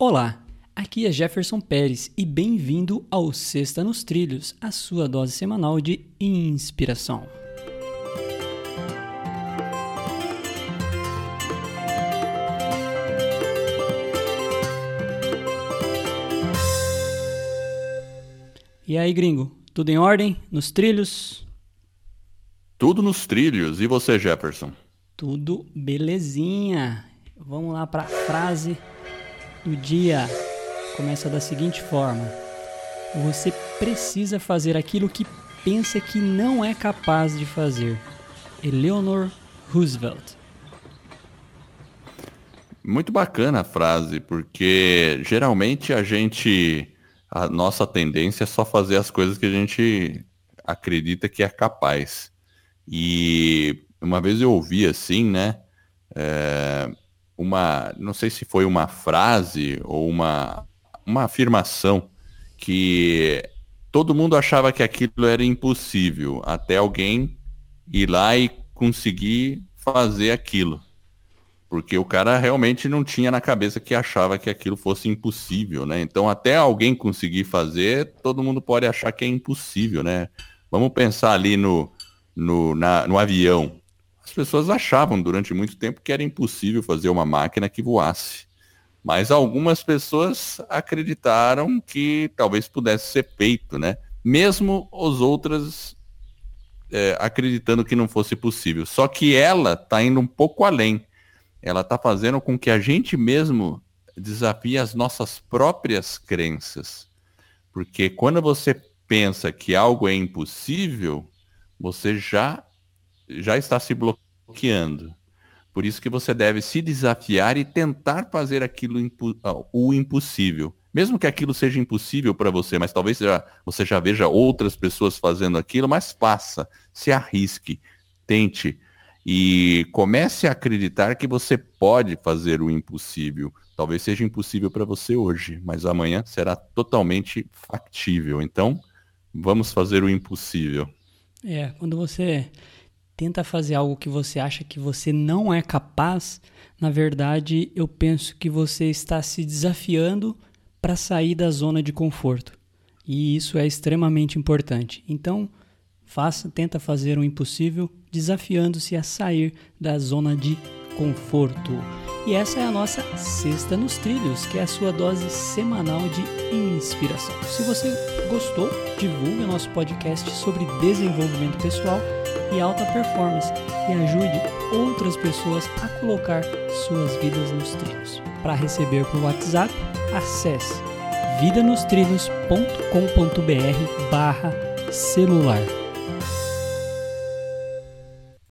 Olá, aqui é Jefferson Pérez e bem-vindo ao Sexta nos Trilhos, a sua dose semanal de inspiração. E aí, gringo, tudo em ordem? Nos trilhos? Tudo nos trilhos. E você, Jefferson? Tudo belezinha. Vamos lá para a frase do dia. Começa da seguinte forma: Você precisa fazer aquilo que pensa que não é capaz de fazer. Eleanor Roosevelt. Muito bacana a frase, porque geralmente a gente a nossa tendência é só fazer as coisas que a gente acredita que é capaz. E uma vez eu ouvi assim, né? É, uma, não sei se foi uma frase ou uma, uma afirmação que todo mundo achava que aquilo era impossível, até alguém ir lá e conseguir fazer aquilo. Porque o cara realmente não tinha na cabeça que achava que aquilo fosse impossível, né? Então, até alguém conseguir fazer, todo mundo pode achar que é impossível, né? Vamos pensar ali no, no, na, no avião. As pessoas achavam durante muito tempo que era impossível fazer uma máquina que voasse. Mas algumas pessoas acreditaram que talvez pudesse ser feito, né? Mesmo os outras é, acreditando que não fosse possível. Só que ela está indo um pouco além ela está fazendo com que a gente mesmo desafie as nossas próprias crenças. Porque quando você pensa que algo é impossível, você já, já está se bloqueando. Por isso que você deve se desafiar e tentar fazer aquilo impo o impossível. Mesmo que aquilo seja impossível para você, mas talvez já, você já veja outras pessoas fazendo aquilo, mas faça, se arrisque, tente, e comece a acreditar que você pode fazer o impossível. Talvez seja impossível para você hoje, mas amanhã será totalmente factível. Então, vamos fazer o impossível. É, quando você tenta fazer algo que você acha que você não é capaz, na verdade, eu penso que você está se desafiando para sair da zona de conforto. E isso é extremamente importante. Então, faça, tenta fazer o impossível desafiando-se a sair da zona de conforto. E essa é a nossa Sexta nos Trilhos, que é a sua dose semanal de inspiração. Se você gostou, divulgue o nosso podcast sobre desenvolvimento pessoal e alta performance e ajude outras pessoas a colocar suas vidas nos trilhos. Para receber por WhatsApp, acesse vidanostrilhos.com.br barra celular.